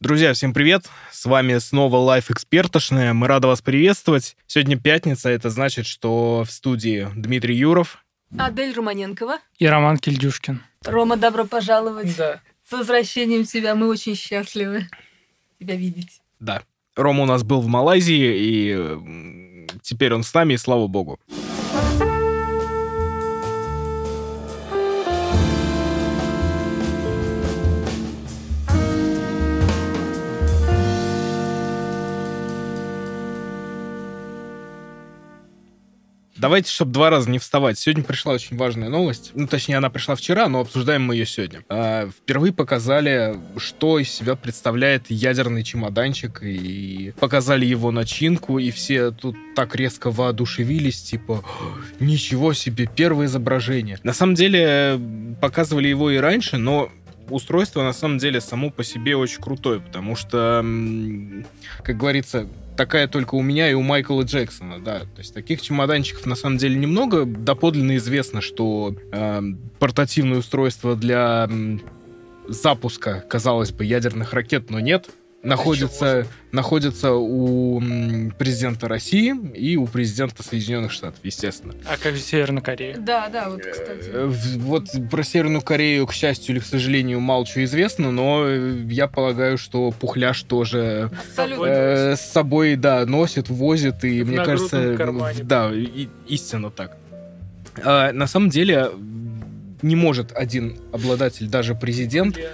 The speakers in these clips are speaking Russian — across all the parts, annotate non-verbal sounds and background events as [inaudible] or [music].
Друзья, всем привет! С вами снова Life Экспертошная. Мы рады вас приветствовать. Сегодня пятница, это значит, что в студии Дмитрий Юров. Адель Романенкова. И Роман Кильдюшкин. Рома, добро пожаловать. Да. С возвращением тебя. Мы очень счастливы тебя видеть. Да. Рома у нас был в Малайзии, и теперь он с нами, и слава богу. Давайте, чтобы два раза не вставать. Сегодня пришла очень важная новость. Ну, точнее, она пришла вчера, но обсуждаем мы ее сегодня. А, впервые показали, что из себя представляет ядерный чемоданчик, и показали его начинку, и все тут так резко воодушевились, типа, ничего себе, первое изображение. На самом деле, показывали его и раньше, но устройство на самом деле само по себе очень крутое, потому что, как говорится, такая только у меня и у Майкла Джексона, да. То есть таких чемоданчиков на самом деле немного. Доподлинно известно, что э, портативное устройство для запуска, казалось бы, ядерных ракет, но нет находится, находится у президента России и у президента Соединенных Штатов, естественно. А как же Северная Корея? Да, да, вот, кстати. Э, вот про Северную Корею, к счастью или к сожалению, мало чего известно, но я полагаю, что Пухляш тоже э, с собой, да, носит, возит, и в мне кажется, кармане. да, и, истинно так. А, на самом деле не может один обладатель, даже президент, yeah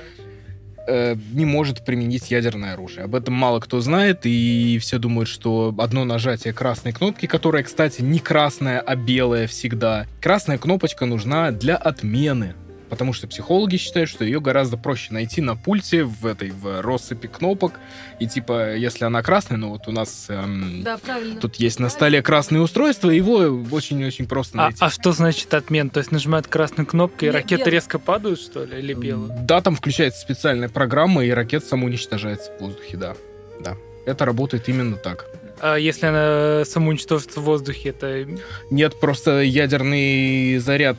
Э, не может применить ядерное оружие. Об этом мало кто знает, и все думают, что одно нажатие красной кнопки, которая, кстати, не красная, а белая всегда, красная кнопочка нужна для отмены потому что психологи считают, что ее гораздо проще найти на пульте в этой в россыпи кнопок. И типа, если она красная, ну вот у нас эм, да, тут есть на столе красное устройство, его очень-очень просто а, найти. А, а что значит отмен? То есть нажимают красную кнопку, и Нет, ракеты белый. резко падают, что ли, или белые? Да, там включается специальная программа, и ракета самоуничтожается в воздухе, да. Да. Это работает именно так. А если она самоуничтожится в воздухе, это... Нет, просто ядерный заряд,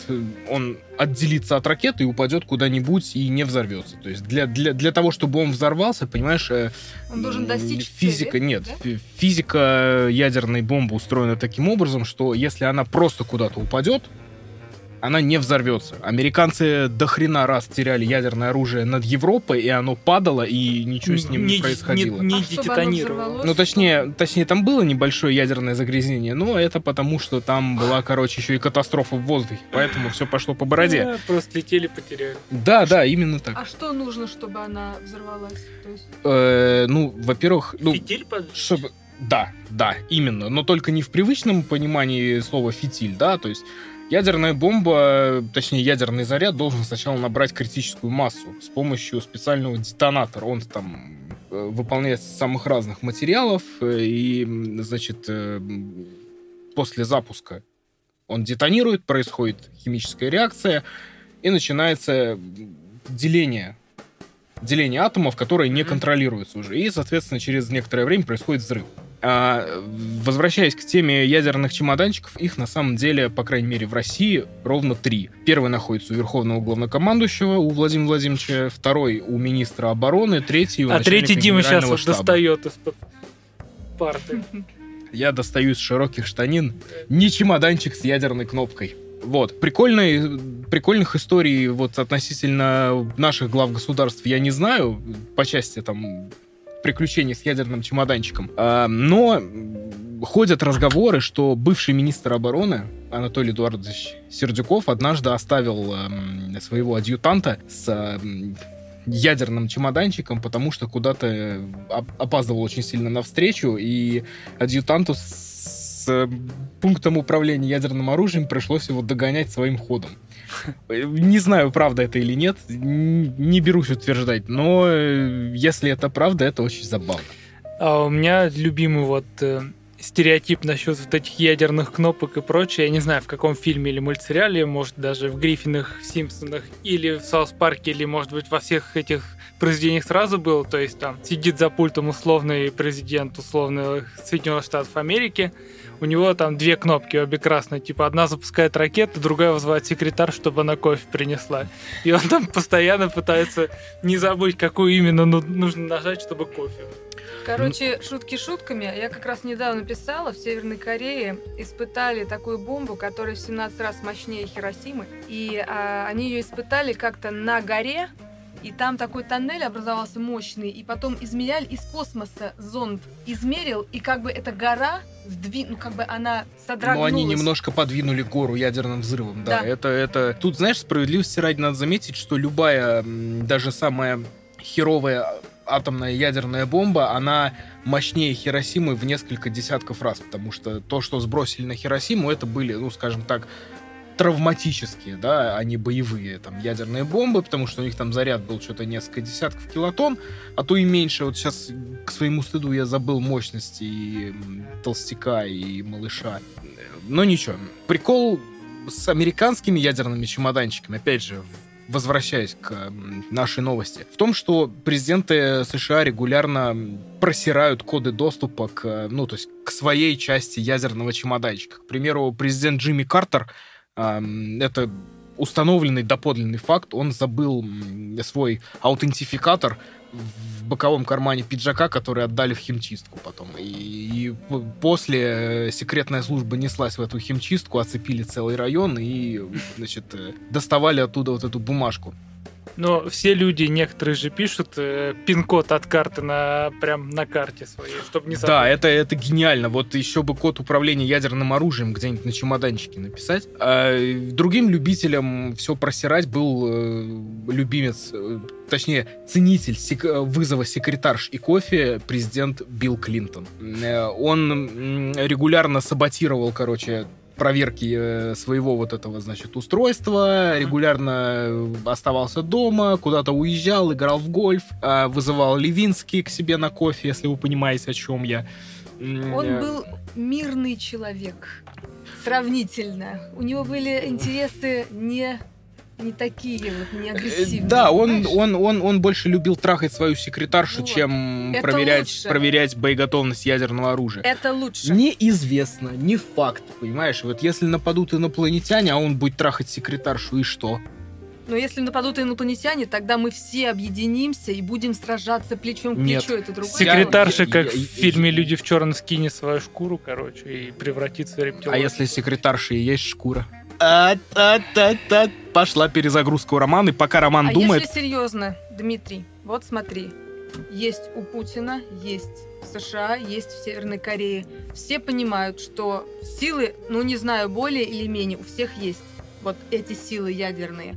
он отделится от ракеты и упадет куда-нибудь и не взорвется. То есть для, для, для того, чтобы он взорвался, понимаешь... Э, он должен достичь Физика, цели, нет. Да? Физика ядерной бомбы устроена таким образом, что если она просто куда-то упадет, она не взорвется. Американцы до хрена раз теряли ядерное оружие над Европой, и оно падало, и ничего с ним не, не происходило. Не, не, не а детонировало. Ну, точнее, точнее, там было небольшое ядерное загрязнение, но это потому, что там была, короче, еще и катастрофа в воздухе, поэтому все пошло по бороде. Да, просто летели, потеряли. Да, да, именно так. А что нужно, чтобы она взорвалась? Есть... Э, ну, во-первых... Ну, Фитиль чтобы... Да, да, именно, но только не в привычном понимании слова фитиль, да, то есть Ядерная бомба, точнее ядерный заряд, должен сначала набрать критическую массу с помощью специального детонатора. Он там э, выполняется из самых разных материалов, э, и, значит, э, после запуска он детонирует, происходит химическая реакция, и начинается деление деление атомов, которое не контролируется уже. И, соответственно, через некоторое время происходит взрыв. А, возвращаясь к теме ядерных чемоданчиков, их на самом деле, по крайней мере, в России ровно три. Первый находится у Верховного Главнокомандующего, у Владимира Владимировича, второй у министра обороны, третий у А третий Дима сейчас вот достает из-под парты. [laughs] Я достаю из широких штанин не чемоданчик с ядерной кнопкой. Вот. Прикольные, прикольных историй вот относительно наших глав государств я не знаю по части там приключений с ядерным чемоданчиком. А, но ходят разговоры, что бывший министр обороны Анатолий Эдуардович Сердюков однажды оставил э, своего адъютанта с э, ядерным чемоданчиком, потому что куда-то э, опаздывал очень сильно навстречу, и адъютанту с э, пунктом управления ядерным оружием пришлось его догонять своим ходом. Не знаю, правда это или нет, не берусь утверждать, но э, если это правда, это очень забавно. А у меня любимый вот э, стереотип насчет вот этих ядерных кнопок и прочее. Я не знаю, в каком фильме или мультсериале, может, даже в Гриффинах, Симпсонах или в Саус Парке, или, может быть, во всех этих произведениях сразу было. То есть там сидит за пультом условный президент условных Соединенных Штатов Америки, у него там две кнопки, обе красные. Типа одна запускает ракету, другая вызывает секретарь, чтобы она кофе принесла. И он там постоянно пытается не забыть, какую именно ну- нужно нажать, чтобы кофе. Короче, шутки шутками. Я как раз недавно писала, в Северной Корее испытали такую бомбу, которая в 17 раз мощнее Хиросимы. И а, они ее испытали как-то на горе, и там такой тоннель образовался мощный, и потом измеряли из космоса зонд, измерил, и как бы эта гора сдвин, ну как бы она Но содрогнулась. они немножко подвинули гору ядерным взрывом, да. Да. Это, это... Тут, знаешь, справедливости ради надо заметить, что любая, даже самая херовая атомная ядерная бомба, она мощнее Хиросимы в несколько десятков раз, потому что то, что сбросили на Хиросиму, это были, ну, скажем так, травматические, да, а не боевые там ядерные бомбы, потому что у них там заряд был что-то несколько десятков килотонн, а то и меньше. Вот сейчас к своему стыду я забыл мощности и толстяка, и малыша. Но ничего. Прикол с американскими ядерными чемоданчиками, опять же, возвращаясь к нашей новости, в том, что президенты США регулярно просирают коды доступа к, ну, то есть к своей части ядерного чемоданчика. К примеру, президент Джимми Картер, это установленный доподлинный факт, он забыл свой аутентификатор в боковом кармане пиджака, который отдали в химчистку потом. И, и после э, секретная служба неслась в эту химчистку, оцепили целый район и, значит, э, доставали оттуда вот эту бумажку. Но все люди, некоторые же пишут э, пин-код от карты на прям на карте своей, чтобы не Да, забыть. это, это гениально. Вот еще бы код управления ядерным оружием где-нибудь на чемоданчике написать. А другим любителям все просирать был э, любимец, э, точнее, ценитель сек- э, вызова секретарш и кофе президент Билл Клинтон. Э, Он регулярно саботировал, короче, проверки э, своего вот этого, значит, устройства, регулярно э, оставался дома, куда-то уезжал, играл в гольф, э, вызывал Левинский к себе на кофе, если вы понимаете, о чем я. Он был мирный человек. Сравнительно. У него были интересы не, не такие, вот, не э, агрессивные. Да, он, он, он, он больше любил трахать свою секретаршу, Вот. чем Это проверять, лучше. проверять боеготовность ядерного оружия. Это лучше. Неизвестно, не факт, понимаешь? Вот если нападут инопланетяне, а он будет трахать секретаршу, и что? Но если нападут инопланетяне, тогда мы все объединимся и будем сражаться плечом к Нет. плечу. Это другое Секретарша, Я- как я- в я- фильме «Люди в черном» скинет свою шкуру, короче, и превратится в рептилоида. А если секретарша и есть шкура? А, та, та, та. Пошла перезагрузка у Романа, и пока Роман А думает... если серьезно, Дмитрий, вот смотри, есть у Путина, есть в США, есть в Северной Корее. Все понимают, что силы, ну не знаю, более или менее, у всех есть вот эти силы ядерные.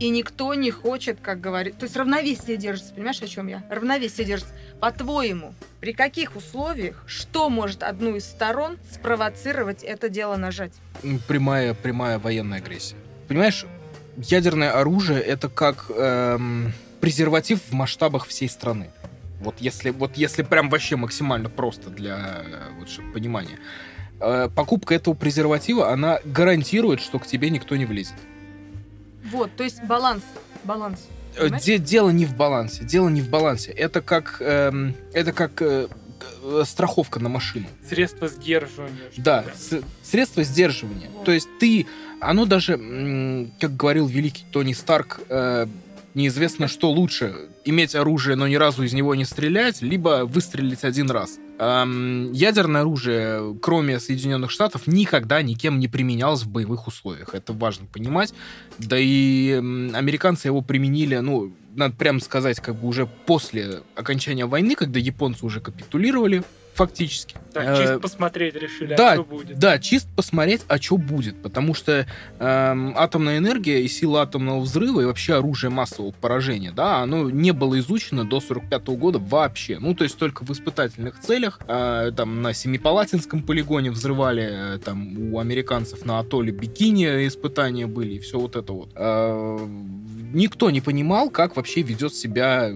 И никто не хочет, как говорит... То есть равновесие держится, понимаешь, о чем я? Равновесие держится. По-твоему, при каких условиях, что может одну из сторон спровоцировать это дело нажать? Прямая, прямая военная агрессия. Понимаешь, ядерное оружие это как эм, презерватив в масштабах всей страны. Вот если, вот если прям вообще максимально просто для э, вот, понимания. Э, покупка этого презерватива, она гарантирует, что к тебе никто не влезет. Вот, то есть баланс. Баланс. Э, Понимаешь? де- дело не в балансе. Дело не в балансе. Это как, эм, это как э, э, страховка на машину. Средства сдерживания. Да, с- средство сдерживания. Вот. То есть ты, оно даже, как говорил великий Тони Старк, э, неизвестно, что лучше. Иметь оружие, но ни разу из него не стрелять, либо выстрелить один раз. Ам, ядерное оружие, кроме Соединенных Штатов, никогда никем не применялось в боевых условиях. Это важно понимать. Да и американцы его применили, ну, надо прямо сказать, как бы уже после окончания войны, когда японцы уже капитулировали фактически. Так, Э, чисто посмотреть решили, да, а что будет. Да, чисто посмотреть, а что будет. Потому что эм, атомная энергия и сила атомного взрыва и вообще оружие массового поражения, да, оно не было изучено до 45 года вообще. Ну, то есть только в испытательных целях. э, там на Семипалатинском полигоне взрывали, э, там у американцев на атолле Бикини испытания были, и все вот это вот. Э, никто не понимал, как вообще ведет себя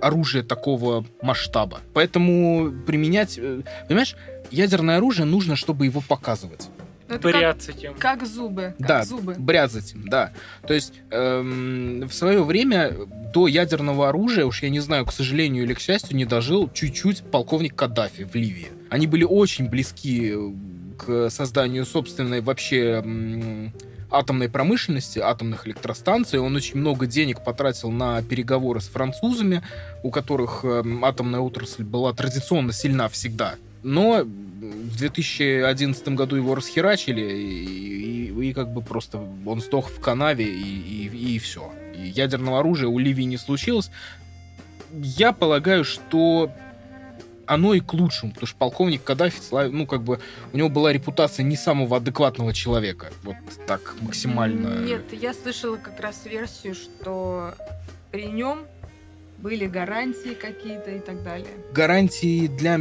оружие такого масштаба. Поэтому применять... э, Понимаешь, ядерное оружие нужно, чтобы его показывать. Ну, это как, Бряться тем. как зубы. Как Да, зубы. бряцать им, да. То есть эм, в свое время до ядерного оружия, уж я не знаю, к сожалению или к счастью, не дожил чуть-чуть полковник Каддафи в Ливии. Они были очень близки э, к созданию собственной вообще атомной промышленности, атомных электростанций. Он очень много денег потратил на переговоры с французами, у которых эм, атомная отрасль была традиционно сильна всегда. Но в 2011 году его расхерачили, и, и, и как бы просто он сдох в канаве, и, и, и все. И ядерного оружия у Ливии не случилось. Я полагаю, что оно и к лучшему, потому что полковник Каддафи, ну, как бы, у него была репутация не самого адекватного человека. Вот так максимально. Нет, я слышала как раз версию, что при нем были гарантии какие-то и так далее. Гарантии для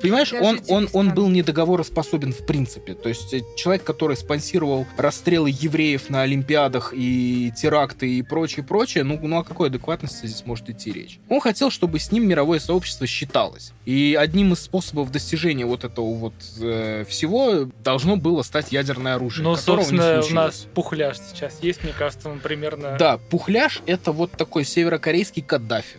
понимаешь, он, он, он был недоговороспособен в принципе. То есть э, человек, который спонсировал расстрелы евреев на Олимпиадах и теракты и прочее, прочее, ну, ну о какой адекватности здесь может идти речь? Он хотел, чтобы с ним мировое сообщество считалось. И одним из способов достижения вот этого вот э, всего должно было стать ядерное оружие. Ну, собственно, у нас пухляж сейчас есть, мне кажется, он примерно... Да, пухляж — это вот такой северокорейский Каддафи.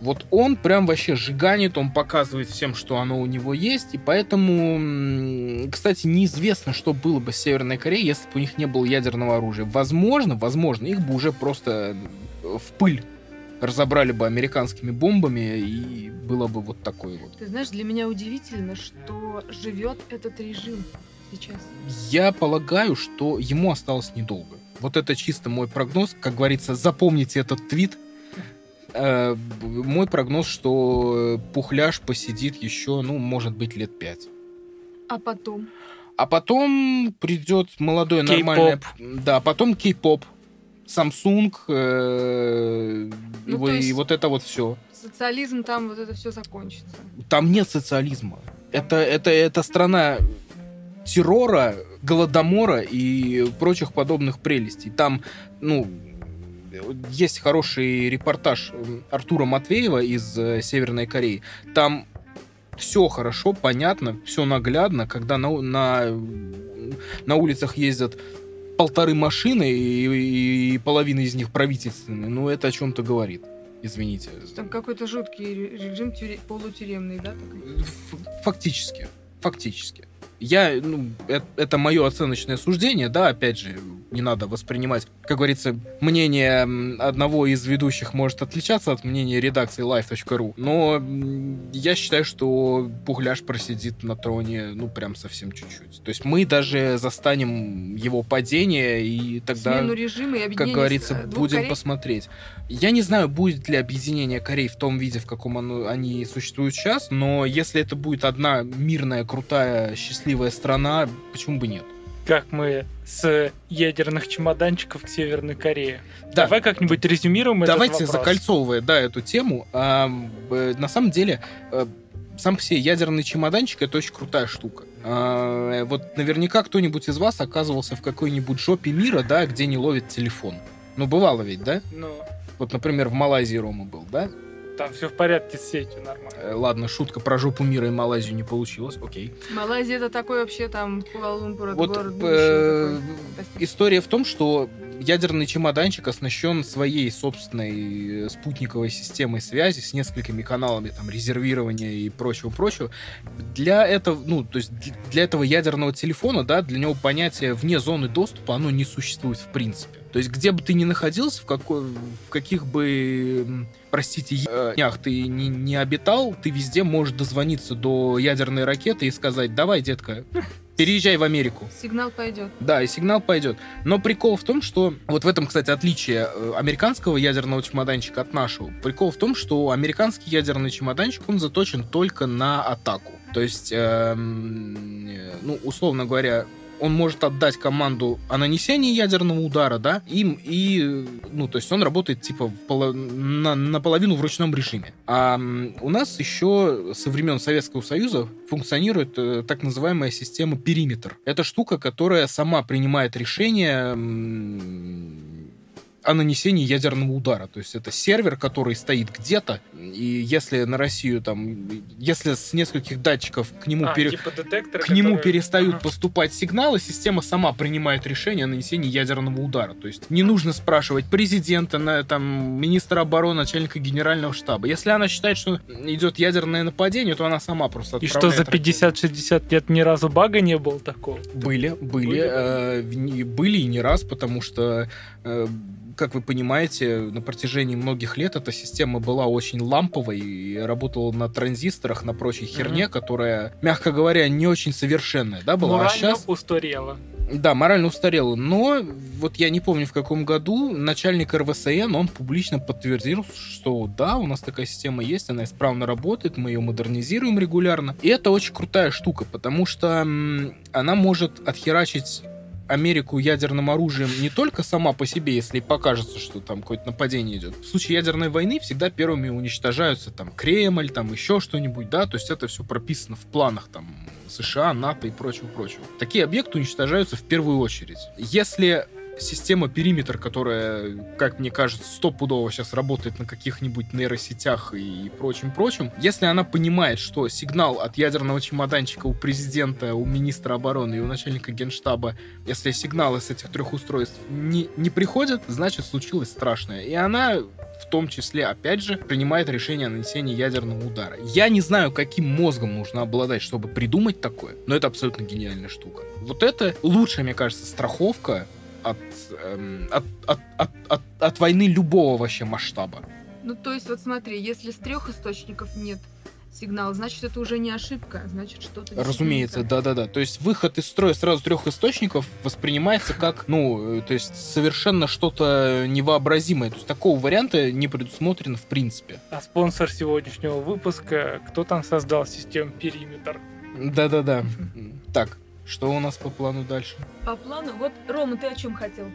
Вот он прям вообще жиганит, он показывает всем, что оно у него есть, и поэтому, кстати, неизвестно, что было бы с Северной Кореей, если бы у них не было ядерного оружия. Возможно, возможно, их бы уже просто в пыль разобрали бы американскими бомбами, и было бы вот такое вот. Ты знаешь, для меня удивительно, что живет этот режим сейчас. Я полагаю, что ему осталось недолго. Вот это чисто мой прогноз. Как говорится, запомните этот твит – Э, мой прогноз, что Пухляш посидит еще, ну, может быть, лет пять. А потом? А потом придет молодой нормальный... Да, потом кей-поп. Samsung, э, ну, и, и вот это вот все. Социализм там вот это все закончится. Там нет социализма. Это, это, это страна террора, голодомора и прочих подобных прелестей. Там, ну, есть хороший репортаж Артура Матвеева из э, Северной Кореи. Там все хорошо, понятно, все наглядно, когда на, на, на улицах ездят полторы машины, и, и половина из них правительственные. Ну, это о чем-то говорит. Извините. Там какой-то жуткий режим тюре... полутюремный, да? Такой? Фактически. Фактически. Я, ну, это, это мое оценочное суждение, да, опять же, не надо воспринимать, как говорится, мнение одного из ведущих может отличаться от мнения редакции live.ru, но я считаю, что Пухляш просидит на троне, ну, прям совсем чуть-чуть. То есть мы даже застанем его падение, и тогда, Смену режима и как говорится, будем Корей? посмотреть. Я не знаю, будет ли объединение Корей в том виде, в каком оно, они существуют сейчас, но если это будет одна мирная, крутая, счастливая счастливая страна, почему бы нет? Как мы с ядерных чемоданчиков к Северной Корее. Да. Давай как-нибудь резюмируем Давайте, этот вопрос. закольцовывая да, эту тему, а, на самом деле а, сам по себе ядерный чемоданчик это очень крутая штука. А, вот наверняка кто-нибудь из вас оказывался в какой-нибудь жопе мира, да, где не ловит телефон. Ну, бывало ведь, да? Ну. Вот, например, в Малайзии Рома был, да? Там все в порядке с сетью, нормально. Э, ладно, шутка про жопу мира и Малайзию не получилась, окей. Малайзия это такой вообще там Куала-Лумпур, вот, город э, История в том, что ядерный чемоданчик оснащен своей собственной э, спутниковой системой связи с несколькими каналами там резервирования и прочего-прочего. Для этого, ну, то есть для этого ядерного телефона, да, для него понятие вне зоны доступа, оно не существует в принципе. То есть где бы ты ни находился, в, какой, в каких бы, простите, ях ты не, не обитал, ты везде можешь дозвониться до ядерной ракеты и сказать, давай, детка, переезжай в Америку. Сигнал пойдет. Да, и сигнал пойдет. Но прикол в том, что... Вот в этом, кстати, отличие э, американского ядерного чемоданчика от нашего. Прикол в том, что американский ядерный чемоданчик, он заточен только на атаку. То есть, эм, э, ну, условно говоря, он может отдать команду о нанесении ядерного удара, да, им и, ну, то есть он работает типа поло, на, наполовину в ручном режиме. А у нас еще со времен Советского Союза функционирует э, так называемая система периметр. Это штука, которая сама принимает решение о нанесении ядерного удара. То есть это сервер, который стоит где-то, и если на Россию там, если с нескольких датчиков к нему, А, пере- типа детекторы, к нему которые- перестают Ага. поступать сигналы, система сама принимает решение о нанесении ядерного удара. То есть не нужно спрашивать президента, на, там, министра обороны, начальника генерального штаба. Если она считает, что идет ядерное нападение, то она сама просто И что за отправляет 50-60 лет ни разу бага не было такого? Были, были, Были, э, были и не раз, потому что, э, как вы понимаете, на протяжении многих лет эта система была очень ламповой и работала на транзисторах, на прочей херне, которая, мягко говоря, не очень совершенная, да, была. А Морально сейчас, устарела. да, морально устарела. Но вот я не помню, в каком году начальник РВСН, он публично подтвердил, что да, у нас такая система есть, она исправно работает, мы ее модернизируем регулярно. И это очень крутая штука, потому что она может отхерачить Америку ядерным оружием не только сама по себе, если покажется, что там какое-то нападение идет. В случае ядерной войны всегда первыми уничтожаются там Кремль, там еще что-нибудь, да, то есть это все прописано в планах там США, НАТО и прочего-прочего. Такие объекты уничтожаются в первую очередь. Если система периметр, которая, как мне кажется, стопудово сейчас работает на каких-нибудь нейросетях и прочим-прочим, если она понимает, что сигнал от ядерного чемоданчика у президента, у министра обороны и у начальника генштаба, если сигналы с этих трех устройств не, не приходят, значит случилось страшное. И она в том числе, опять же, принимает решение о нанесении ядерного удара. Я не знаю, каким мозгом нужно обладать, чтобы придумать такое, но это абсолютно гениальная штука. Вот это лучшая, мне кажется, страховка от, эм, от, от, от, от, от войны любого вообще масштаба. Ну, то есть, вот смотри, если с трех источников нет сигнала, значит, это уже не ошибка, значит, что-то... Разумеется, да-да-да. То есть выход из строя сразу трех источников воспринимается как, ну, э, то есть совершенно что-то невообразимое. То есть такого варианта не предусмотрено в принципе. А спонсор сегодняшнего выпуска, кто там создал систему периметр? Да-да-да. Так, что у нас по плану дальше? По плану, вот, Рома, ты о чем хотел?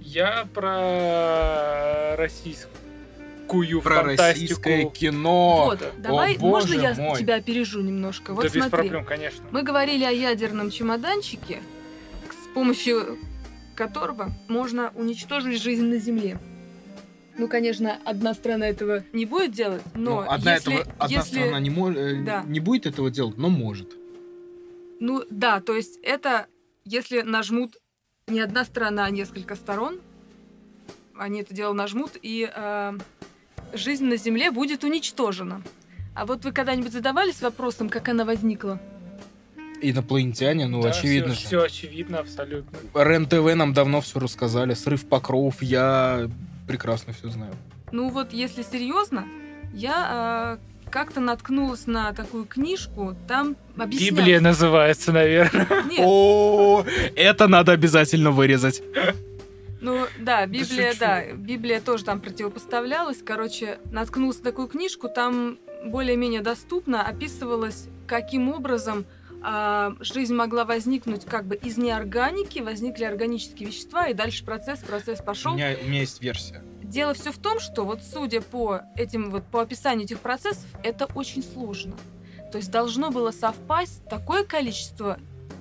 Я про российскую Про российское фантастику. кино. вот, давай, боже можно я мой. тебя опережу немножко? Вот да без смотри, проблем, конечно. мы говорили о ядерном чемоданчике, с помощью которого можно уничтожить жизнь на Земле. Ну, конечно, одна страна этого не будет делать, но Ну, одна, если, этого, одна если- страна не, мо- э, Да. не будет этого делать, но может. Ну да, то есть это, если нажмут не одна сторона, а несколько сторон, они это дело нажмут, и э, жизнь на Земле будет уничтожена. А вот вы когда-нибудь задавались вопросом, как она возникла? Инопланетяне, ну, очевидно же. Все очевидно, абсолютно. РЕН-ТВ нам давно все рассказали. Срыв покровов, я прекрасно все знаю. Ну вот, если серьезно, я э, как-то наткнулась на такую книжку, там объясняют... Библия называется, наверное. Нет, О, это надо обязательно вырезать. Ну да, Библия, да, Библия тоже там противопоставлялась. Короче, наткнулась на такую книжку, там более-менее доступно описывалось, каким образом а, жизнь могла возникнуть как бы из неорганики, возникли органические вещества, и дальше процесс, процесс У пошел. меня, у меня есть версия. Дело все в том, что вот судя по этим вот по описанию этих процессов, это очень сложно. То есть должно было совпасть такое количество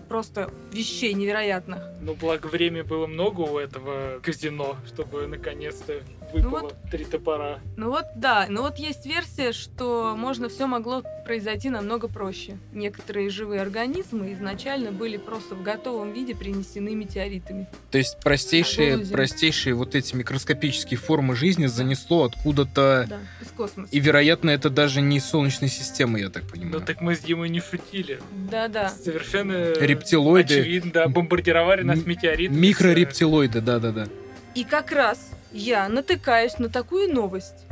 просто вещей невероятных. Ну, благо, времени было много у этого казино, чтобы наконец-то выпало вот- три топора. Ну вот, да, но вот есть версия, что можно все могло произойти намного проще. Некоторые живые организмы изначально были просто в готовом виде принесены метеоритами. То есть простейшие, простейшие вот эти микроскопические формы жизни занесло откуда-то... Да, из космоса. И, вероятно, это даже не из Солнечной системы, я так Ну, понимаю. так мы с Димой не шутили. Да-да. Совершенно Рептилоиды, очевидно, да, бомбардировали нас метеоритами. микрорептилоиды, да-да-да. И как раз я натыкаюсь на такую новость.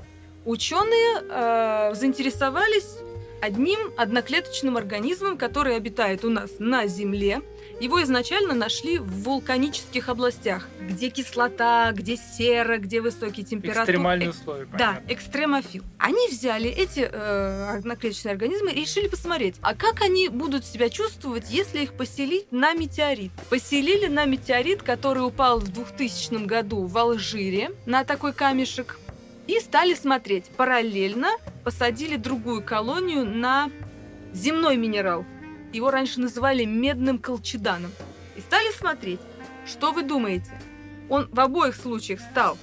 Ученые э, заинтересовались одним одноклеточным организмом, который обитает у нас на Земле. Его изначально нашли в вулканических областях, где кислота, где сера, где высокие температуры. Экстремальные условия, Да, понятно. экстремофил. Они взяли эти э, одноклеточные организмы и решили посмотреть, а как они будут себя чувствовать, если их поселить на метеорит. Поселили на метеорит, который упал в 2000 году в Алжире, на такой камешек, и стали смотреть. Параллельно посадили другую колонию на земной минерал. Его раньше называли медным колчеданом. И стали смотреть, что вы думаете? Он в обоих случаях стал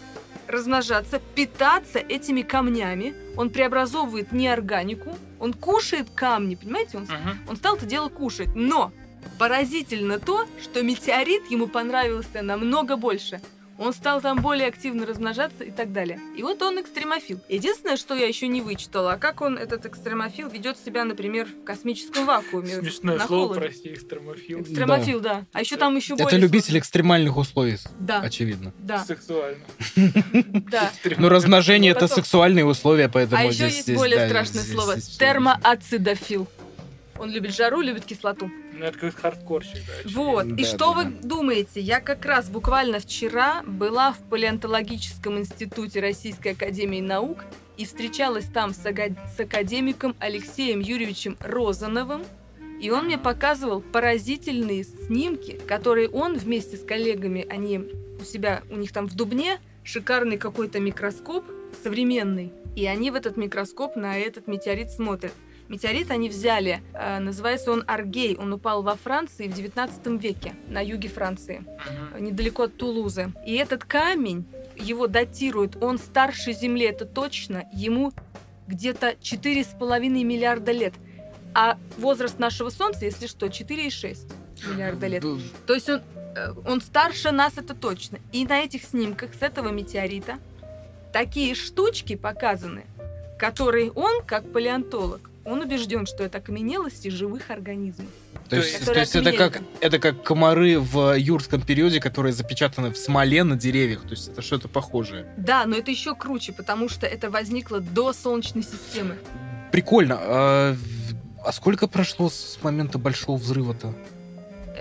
размножаться, питаться этими камнями. Он преобразовывает неорганику, он кушает камни, понимаете? Он, Мгм. он стал это дело кушать. Но поразительно то, что метеорит ему понравился намного больше. Он стал там более активно размножаться и так далее. И вот он экстремофил. Единственное, что я еще не вычитала, а как он, этот экстремофил, ведет себя, например, в космическом вакууме. Смешное на слово, холоде. прости, экстремофил. Экстремофил, да. А еще там еще Это более... любитель экстремальных условий, Да, очевидно. да, Сексуально. [laughs] да. Ну, размножение это сексуальные условия, поэтому А еще есть более да, страшное слово. Термоацидофил. Он любит жару, любит кислоту. Ну, это какой-то хардкорщик, да. Вот. И Да, что да, вы думаете? Я как раз буквально вчера была в палеонтологическом институте Российской Академии Наук и встречалась там с, ага- с академиком Алексеем Юрьевичем Розановым. И он мне показывал поразительные снимки, которые он вместе с коллегами, они у себя, у них там в Дубне, шикарный какой-то микроскоп современный. И они в этот микроскоп на этот метеорит смотрят. Метеорит они взяли, э, называется он Аргей, он упал во Франции в 19 веке, на юге Франции, недалеко от Тулузы. И этот камень, его датируют, он старше Земли, это точно, ему где-то 4,5 миллиарда лет. А возраст нашего Солнца, если что, 4,6 миллиарда лет. Да, То есть он, э, он старше нас, это точно. И на этих снимках с этого метеорита такие штучки показаны, которые он, как палеонтолог, он убежден, что это окаменелости живых организмов. То есть, то есть это как это как комары в юрском периоде, которые запечатаны в смоле на деревьях. То есть это что-то похожее. Да, но это еще круче, потому что это возникло до Солнечной системы. Прикольно. А, а сколько прошло с момента большого взрыва-то?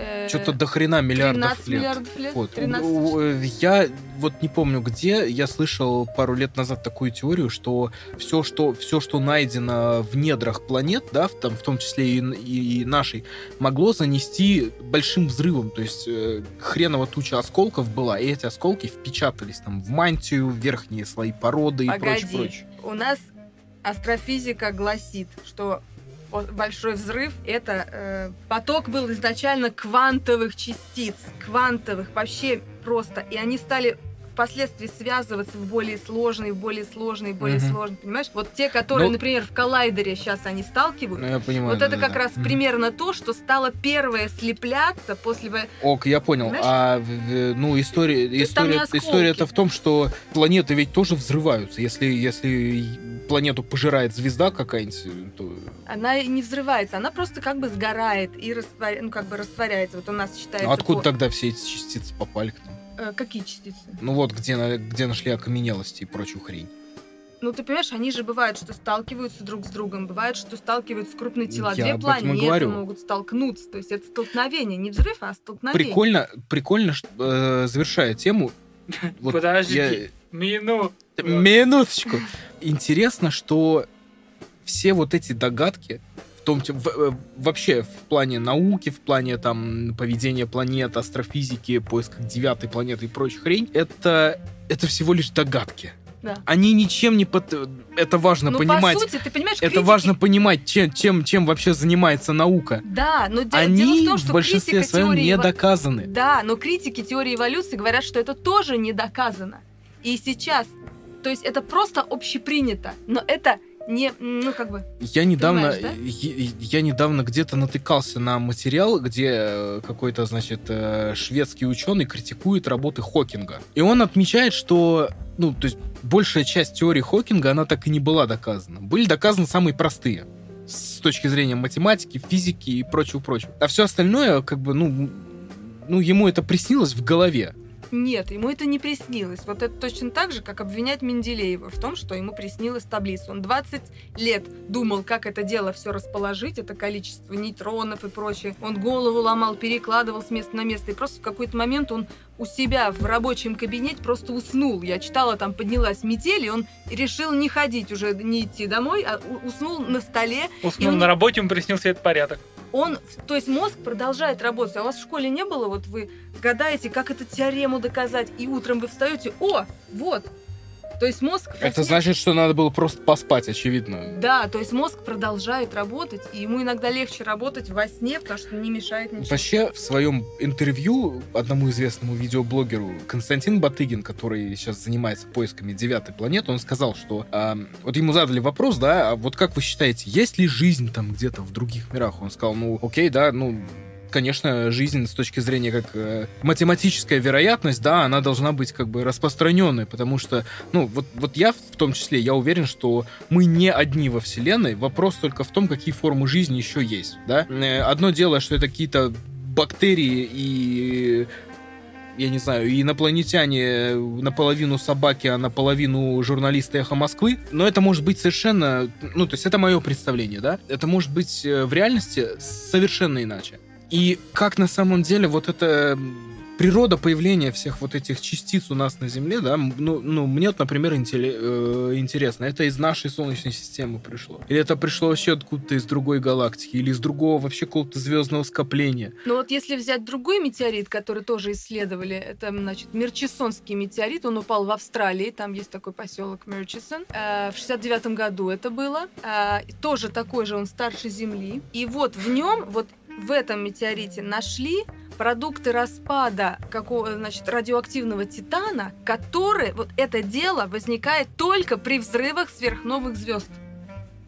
Э, Что-то до хрена миллиардов 13 лет. миллиардов лет. Вот. 13. У- у- э, Я вот не помню где, я слышал пару лет назад такую теорию, что все, что, все, что найдено в недрах планет, да, в, там, в том числе и, и- и нашей, могло занести большим взрывом. То есть э, хреново туча осколков была, и эти осколки впечатались там в мантию, в верхние слои породы и Погоди. прочее, прочее. У нас астрофизика гласит, что большой взрыв это э, поток был изначально квантовых частиц, квантовых вообще просто, и они стали впоследствии связываться в более сложные, в более сложные, в более Мгм. сложные, понимаешь? Вот те, которые, Ну- например, в коллайдере сейчас они сталкиваются. Ну, я понимаю. Вот это да-да-да. как раз Мгм. примерно то, что стало первое слепляться после... Ок, я понял. Понимаешь? А ну история, не история, осколки. история это в том, что планеты ведь тоже взрываются. Если если планету пожирает звезда какая-нибудь, то Она не взрывается, она просто как бы сгорает и растворя- ну, как бы растворяется. Вот у нас считается... ну, откуда по- тогда все эти частицы попали к нам? Э, какие частицы? Ну вот где где нашли окаменелости и прочую хрень. Ну, ты понимаешь, они же бывают, что сталкиваются друг с другом, бывает, что сталкиваются крупные тела. Я Две планеты могут столкнуться. То есть это столкновение, не взрыв, а столкновение. Прикольно, прикольно, что, э, завершая тему. [laughs] вот Подожди. я- Мину. Минуточку. Интересно, что все вот эти догадки, в том, в- э, вообще в плане науки, в плане там поведения планет, астрофизики, поиска девятой планеты и прочая хрень, это, это всего лишь догадки. Да. Они ничем не под... Это важно Ну, понимать. по сути, ты понимаешь, это критики- важно понимать, чем, чем, чем вообще занимается наука. Да, но де- дело Они в том, в что большинстве критика своем не эво- доказаны. Да, но критики теории эволюции говорят, что это тоже не доказано. И сейчас, то есть это просто общепринято, но это не, ну как бы, Я недавно, да? я, я недавно где-то натыкался на материал, где э, какой-то, значит, э, шведский ученый критикует работы Хокинга. И он отмечает, что, ну, то есть большая часть теории Хокинга, она так и не была доказана. Были доказаны самые простые с точки зрения математики, физики и прочего-прочего. А все остальное, как бы, ну, ну, ему это приснилось в голове. Нет, ему это не приснилось. Вот это точно так же, как обвинять Менделеева в том, что ему приснилась таблица. Он 20 лет думал, как это дело все расположить, это количество нейтронов и прочее. Он голову ломал, перекладывал с места на место. И просто в какой-то момент он у себя в рабочем кабинете просто уснул. Я читала, там поднялась метель, и он решил не ходить уже, не идти домой, а уснул на столе. Уснул он- на работе, ему приснился этот порядок. Он, то есть мозг продолжает работать. А у вас в школе не было, вот вы гадаете, как эту теорему доказать, и утром вы встаете, о, вот, То есть мозг... Это значит, что надо было просто поспать, очевидно. Да, то есть мозг продолжает работать, и ему иногда легче работать во сне, потому что не мешает ничего. Вообще, в своем интервью одному известному видеоблогеру Константин Батыгин, который сейчас занимается поисками девятой планеты, он сказал, что а, вот ему задали вопрос, да, а вот как вы считаете, есть ли жизнь там где-то в других мирах? Он сказал, ну, окей, да, ну, конечно, жизнь с точки зрения как э, математическая вероятность, да, она должна быть как бы распространенной, потому что, ну, вот, вот я в том числе, я уверен, что мы не одни во Вселенной, вопрос только в том, какие формы жизни еще есть, да. Э, Одно дело, что это какие-то бактерии и я не знаю, и инопланетяне наполовину собаки, а наполовину журналисты «Эхо Москвы». Но это может быть совершенно... Ну, то есть это мое представление, да? Это может быть э, в реальности совершенно иначе. И как на самом деле вот это м, природа появления всех вот этих частиц у нас на Земле, да, ну, ну мне вот, например, э, интересно, это из нашей Солнечной системы пришло? Или это пришло вообще откуда-то из другой галактики? Или из другого вообще какого-то звездного скопления? Но вот если взять другой метеорит, который тоже исследовали, это, значит, Мерчисонский метеорит, он упал в Австралии, там есть такой поселок Мерчисон. Э, В 69 году это было. Э, Тоже такой же, он старше Земли. И вот в нем, вот в этом метеорите нашли продукты распада какого, значит, радиоактивного титана, которые, вот это дело возникает только при взрывах сверхновых звезд.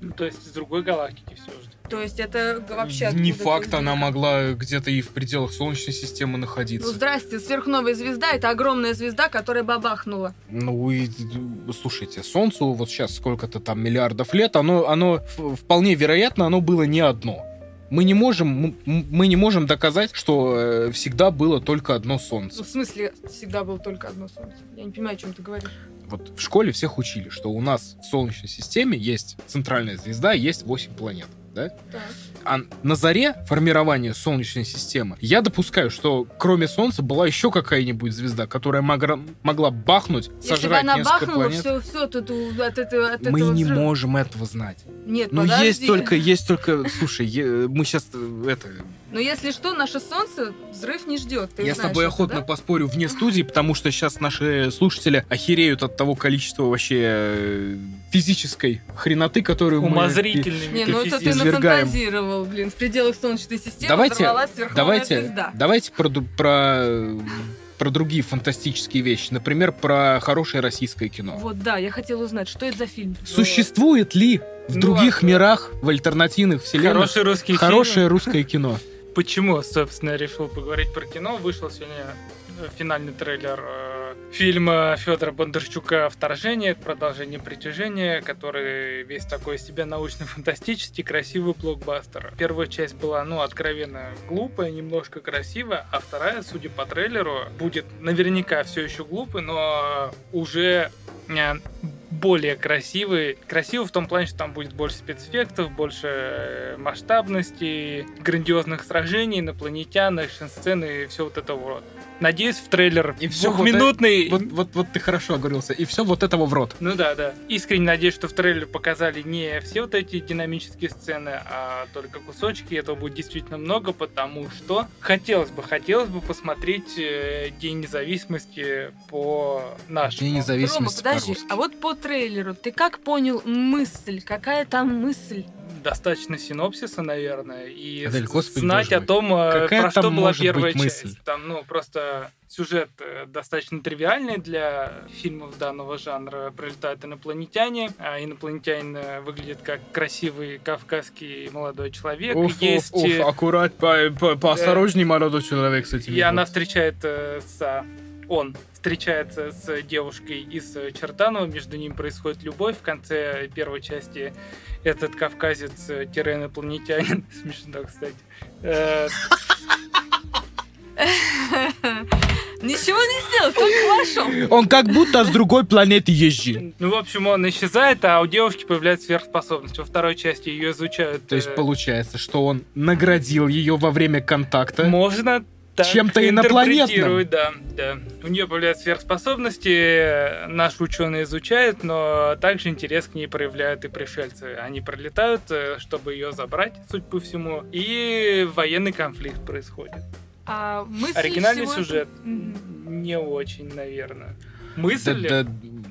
Ну, то есть из другой галактики все же. То есть это вообще... Не факт, она могла где-то и в пределах Солнечной системы Ну, находиться. здрасте, сверхновая звезда это огромная звезда, которая бабахнула. Ну и э, слушайте, Солнцу вот сейчас сколько-то там миллиардов лет, оно, оно вполне вероятно, оно было не одно. Мы не можем, мы не можем доказать, что э, всегда было только одно Ну, Солнце. в смысле, всегда было только одно солнце. Я не понимаю, о чем ты говоришь. Вот в школе всех учили, что у нас в Солнечной системе есть центральная звезда, есть 8 планет. Да? Так. А на заре формирования Солнечной системы я допускаю, что кроме Солнца была еще какая-нибудь звезда, которая могла, могла бахнуть, Если бы сожрать она несколько бахнула, планет. все, все, тут от этого, от Мы этого не взрыва. можем этого знать. Нет, Ну, подожди. есть только, есть только, слушай, е- мы сейчас это, Но если что, наше солнце взрыв не ждет. Ты я с тобой это, охотно да? поспорю вне студии, потому что сейчас наши слушатели охереют от того количества вообще э, физической хреноты, которую мы... Не, ну это ты извергаем. Блин. В пределах Солнечной системы Давайте- взорвалась Давайте, звезда. давайте про, про, про другие фантастические вещи. Например, про хорошее российское кино. Вот, да, я хотела узнать, что это за фильм. Существует ли в Ну, других мирах, в альтернативных вселенных, Хороший русский хорошее русское кино? Почему, собственно, я решил поговорить про кино? Вышел сегодня э, финальный трейлер э, фильма Федора Бондарчука «Вторжение». Продолжение «Притяжения», который весь такой из себя научно-фантастический, красивый блокбастер. Первая часть была, ну, откровенно глупая, немножко красивая, а вторая, судя по трейлеру, будет наверняка все еще глупый, но уже более красивый. Красивый в том плане, что там будет больше спецэффектов, больше э, масштабности, грандиозных сражений, инопланетян, экшн-сцены и все вот это вот. Надеюсь, в трейлер И вот двухминутный... Вот, вот, вот ты хорошо оговорился. И все вот этого в рот. Ну да, да. Искренне надеюсь, что в трейлере показали не все вот эти динамические сцены, а только кусочки. Этого будет действительно много, потому что хотелось бы, хотелось бы посмотреть э, День независимости по нашему. День независимости подожди, а вот по трейлеру ты как понял мысль? Какая там мысль? Достаточно синопсиса, наверное, и Адель, господи, знать о том, э, Какая про что там была первая мысль? часть. Там, ну, просто сюжет э, достаточно тривиальный для фильмов данного жанра. Прилетают инопланетяне, а инопланетянин э, выглядит как красивый кавказский молодой человек. Уф, Есть... уф, уф, аккурат, по, по- поосторожней, молодой человек с этим. И она встречает э, с... Он встречается с девушкой из Чертанова, между ними происходит любовь. В конце первой части этот кавказец-инопланетянин, [laughs] смешно, кстати, э, [laughs] Ничего не сделал, только вошел. Он как будто с другой планеты езжи. ну, в общем, он исчезает, а у девушки появляется сверхспособность. Во второй части ее изучают. То есть э, получается, что он наградил ее во время контакта. Можно так Чем-то инопланетным. Да, да. У нее появляются сверхспособности, наши ученые изучают, но также интерес к ней проявляют и пришельцы. Они пролетают, э, чтобы ее забрать, судя по всему, и военный конфликт происходит. А мысль Оригинальный всего- сюжет Мгм. не очень, наверное. Да, Мысль? да,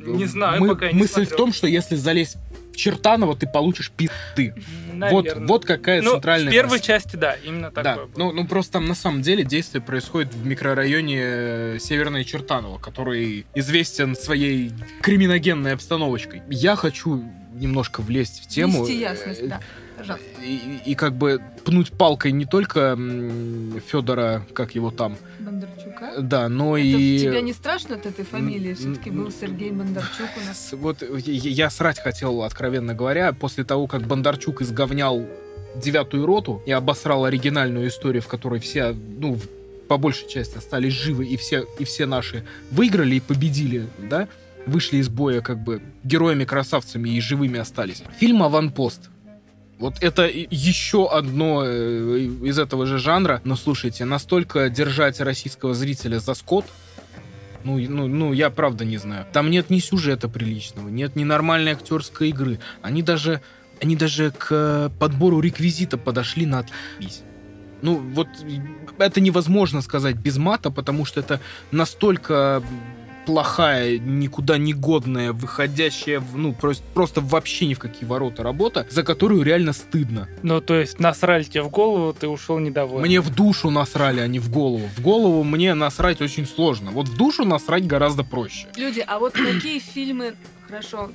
Не знаю, Мы- пока я не мысль в смотрел. том, что если залезть в Чертанова, ты получишь пизды. Вот, вот какая Ну, центральная в первой мысль. части, да, именно Да, такое было. ну, ну просто там на самом деле действие происходит в микрорайоне э, Северное Чертаново, который известен своей криминогенной обстановочкой. Я хочу немножко влезть в тему. Нести э, ясность, да. Пожалуйста. И, и- как бы пнуть палкой не только Федора, как его там, Бондарчука. да, но Это и... тебя не страшно от этой фамилии? Все-таки был Сергей Бондарчук у нас. Вот я, срать хотел, откровенно говоря, после того, как Бондарчук изговнял девятую роту и обосрал оригинальную историю, в которой все, ну, по большей части остались живы, и все, и все наши выиграли и победили, да, вышли из боя как бы героями-красавцами и живыми остались. Фильм «Аванпост». Вот это еще одно э, из этого же жанра, но слушайте, настолько держать российского зрителя за скот, ну, ну, ну, я правда не знаю. Там нет ни сюжета приличного, нет ни нормальной актерской игры. Они даже, они даже к подбору реквизита подошли на отъебись. Ну, вот это невозможно сказать без мата, потому что это настолько плохая, никуда не годная, выходящая, в, ну, просто, просто вообще ни в какие ворота работа, за которую реально стыдно. Ну, то есть насрали тебе в голову, ты ушел недовольный. Мне в душу насрали, а не в голову. В голову мне насрать очень сложно. Вот в душу насрать гораздо проще. Люди, а вот какие фильмы... Хорошо,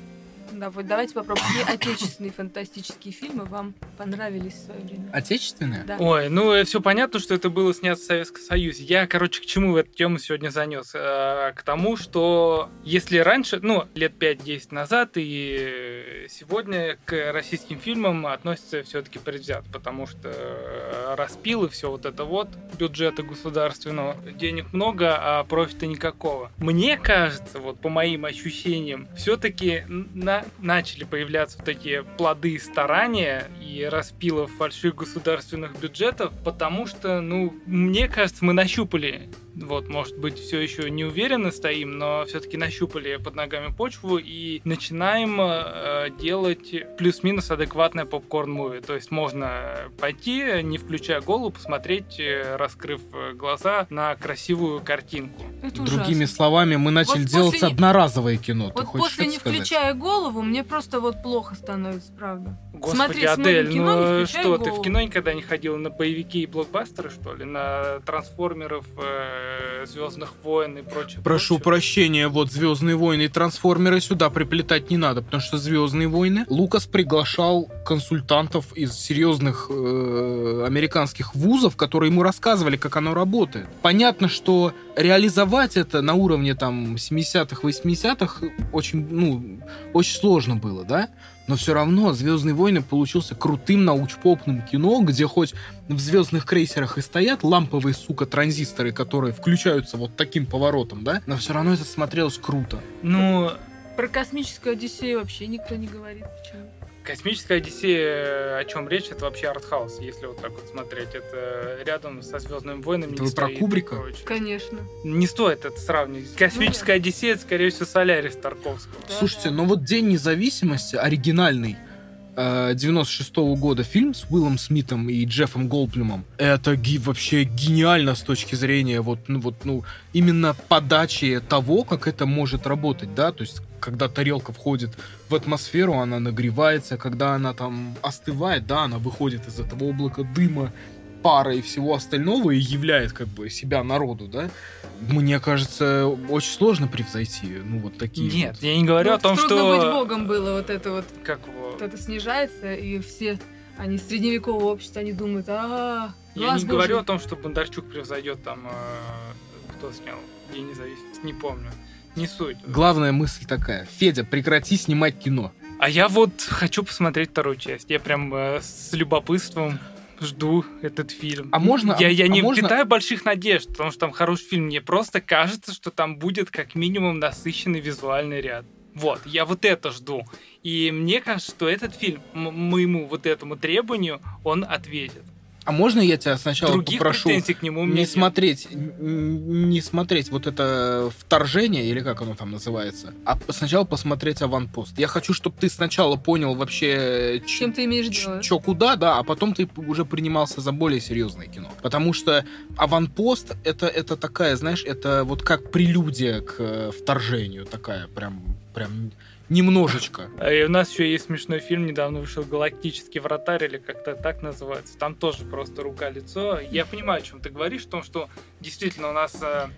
давайте попробуем. Какие отечественные фантастические фильмы вам понравились в свое время? Отечественное? Да. Ой, ну все понятно, что это было снято в Советском Союзе. Я, короче, к чему в эту тему сегодня занес? Э, К тому, что если раньше, ну, лет 5-10 назад и сегодня к российским фильмам относятся все-таки предвзято, потому что э, распил и все вот это вот, бюджета государственного, денег много, а профита никакого. Мне кажется, вот по моим ощущениям, все-таки на- начали появляться такие плоды старания и распилов больших государственных бюджетов, потому что, ну, мне кажется, мы нащупали, вот, может быть, все еще не уверенно стоим, но все-таки нащупали под ногами почву и начинаем э, делать плюс-минус адекватное попкорн-муви. То есть можно пойти, не включая голову, посмотреть, э, раскрыв э, глаза на красивую картинку. Это Другими ужасно. словами, мы начали Вот делать после одноразовое кино. Вот после не сказать? включая голову, мне просто вот плохо становится, правда. Господи, Смотреть Адель, кино, ну включая что, ты в голову. кино никогда не ходила на боевики и блокбастеры, что ли? На трансформеров, Звездных войн и прочее? Прошу прочее? прощения, вот Звездные войны и трансформеры сюда приплетать не надо, потому что Звездные войны Лукас приглашал консультантов из серьезных э, американских вузов, которые ему рассказывали, как оно работает. Понятно, что реализовать это на уровне там 70-х, 80-х очень, ну, очень сложно было, да? Но все равно Звездные войны получился крутым научпопным кино, где хоть в звездных крейсерах и стоят ламповые, сука, транзисторы, которые включаются вот таким поворотом, да? Но все равно это смотрелось круто. Ну, Про космическую Одиссею вообще никто не говорит. Почему? Космическая Одиссея, о чем речь, это вообще артхаус, если вот так вот смотреть. Это рядом со Звездными войнами. Это не вы про Кубрика? прочее. Конечно. Не стоит это сравнивать. Космическая Одиссея, это, скорее всего, Солярис Тарковского. Да, Слушайте, да. ну вот День независимости, оригинальный, э, 96 года фильм с Уиллом Смитом и Джеффом Голдблюмом. Это ги- вообще гениально с точки зрения вот, ну, вот, ну, именно подачи того, как это может работать, да, то есть когда тарелка входит в атмосферу, она нагревается, когда она там остывает, да, она выходит из этого облака дыма, пара и всего остального и являет как бы себя народу, да, мне кажется, очень сложно превзойти, ну, вот такие Нет, вот. я не говорю Ну, о том, трудно быть что... богом было вот это вот. Как. Вот это снижается, и все, они средневекового общества, они думают, а Я не Божий». говорю о том, что Бондарчук превзойдет там... э, Кто снял? День независимости, не помню. Не суть. Главная мысль такая. Федя, прекрати снимать кино. А я вот хочу посмотреть вторую часть. Я прям э, с любопытством жду этот фильм. А можно- Я, я а не можно- питаю больших надежд, потому что там хороший фильм. Мне просто кажется, что там будет как минимум насыщенный визуальный ряд. Вот, я вот это жду. И мне кажется, что этот фильм моему вот этому требованию, он ответит. А можно я тебя сначала Других попрошу к нему не нет. смотреть, не смотреть вот это вторжение, или как оно там называется, а сначала посмотреть аванпост. Я хочу, чтобы ты сначала понял вообще, чем ты имеешь дело? что куда, да, а потом ты уже принимался за более серьезное кино. Потому что аванпост это, это такая, знаешь, это вот как прелюдия к э, вторжению, такая прям, прям немножечко. А И у нас еще есть смешной фильм, недавно вышел «Галактический вратарь» или как-то так называется. Там тоже просто рука-лицо. Я понимаю, о чем ты говоришь, в том, что действительно у нас э,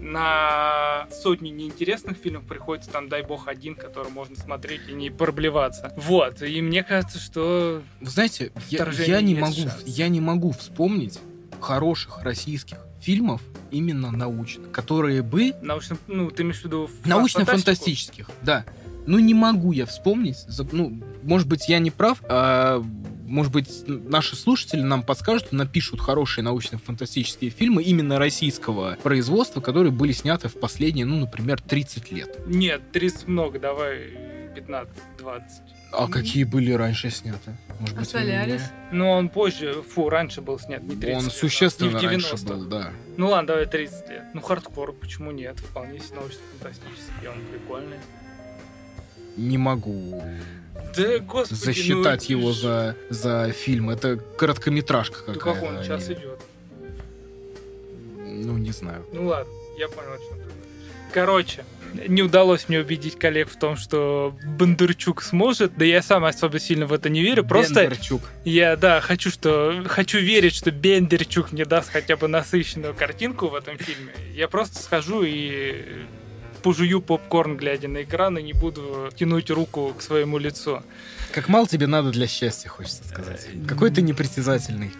на сотни неинтересных фильмов приходится там, дай бог, один, который можно смотреть и не проблеваться. Вот, и мне кажется, что Вы знаете, я, я не могу, шанс. я не могу вспомнить хороших российских фильмов именно научных, которые бы научно... Ну, ты имеешь в виду научно-фантастических, да. Ну не могу я вспомнить, ну может быть я не прав, а, может быть наши слушатели нам подскажут, напишут хорошие научно-фантастические фильмы именно российского производства, которые были сняты в последние, ну например, 30 лет. Нет, 30 много, давай 15-20. А какие были раньше сняты? Может А быть, «Солярис»? Ну, он позже, фу, раньше был снят, не 30 Он лет, существенно не в раньше 90-х. был, да. Ну ладно, давай 30 лет. Ну, хардкор, почему нет? Вполне себе научно-фантастический, он прикольный. Не могу Да, господи, засчитать ну, его за, за фильм. Это короткометражка Ну, какая-то. как он а сейчас не- идет? Ну, не знаю. Ну ладно, я понял, о чем ты. Короче, не удалось мне убедить коллег в том, что Бондарчук сможет, да я сам особо сильно в это не верю. Просто Бондарчук. я, да, хочу, что, хочу верить, что Бендерчук мне даст хотя бы насыщенную картинку в этом фильме. Я просто схожу и пожую попкорн, глядя на экран, и не буду тянуть руку к своему лицу. Как мало тебе надо для счастья, хочется сказать. Какой ты непритязательный.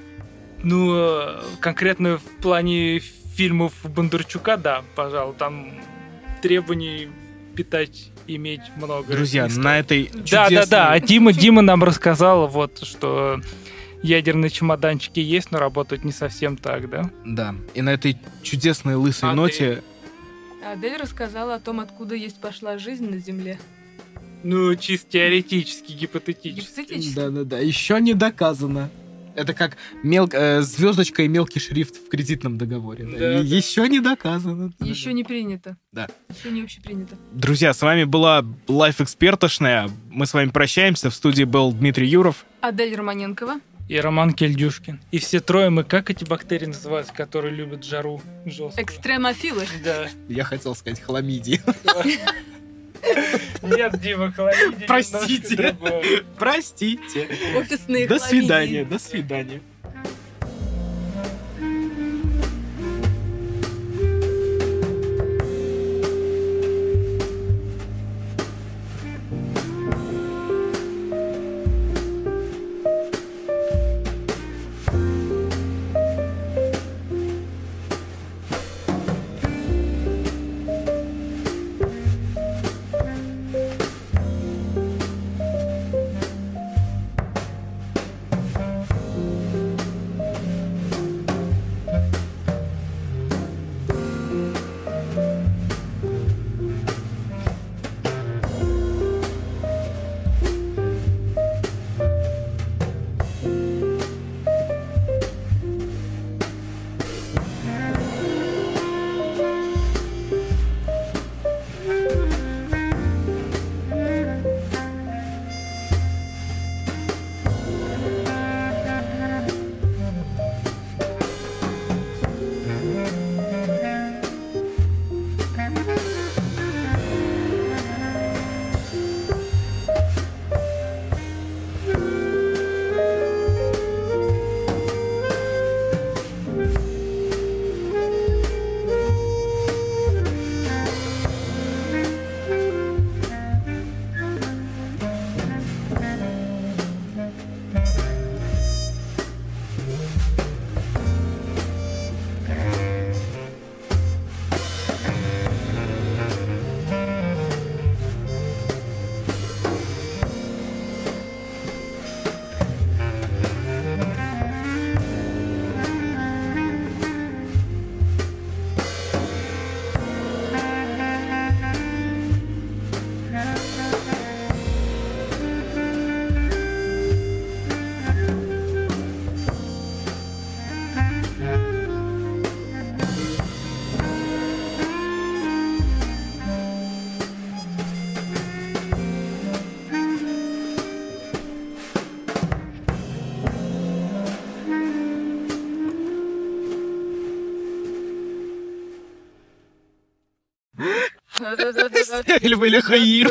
Ну, э, конкретно в плане фильмов Бондарчука, да, пожалуй, там требований питать иметь много. Друзья, стоит. на этой Да, да, да. А чудесной- Дима, Дима нам рассказал, вот, что ядерные чемоданчики есть, но работают не совсем так, да? Да. И на этой чудесной лысой А ты- ноте Адель рассказала о том, откуда есть пошла жизнь на Земле. Ну, чисто теоретически, гипотетически. Гипотетически. Да-да-да, еще не доказано. Это как мел... э, звездочка и мелкий шрифт в кредитном договоре. да. Да. Еще не доказано. Еще не принято. Да. Еще не общепринято. Друзья, с вами была Life Экспертошная. Мы с вами прощаемся. В студии был Дмитрий Юров. Адель Романенкова. И Роман Кельдюшкин. И все трое мы, как эти бактерии называются, которые любят жару жесткую? Экстремофилы. Да. Я хотел сказать хламидии. Нет, Дима, хламидия Простите. Простите. Офисные До хламидии. свидания, до свидания. Или были хаир.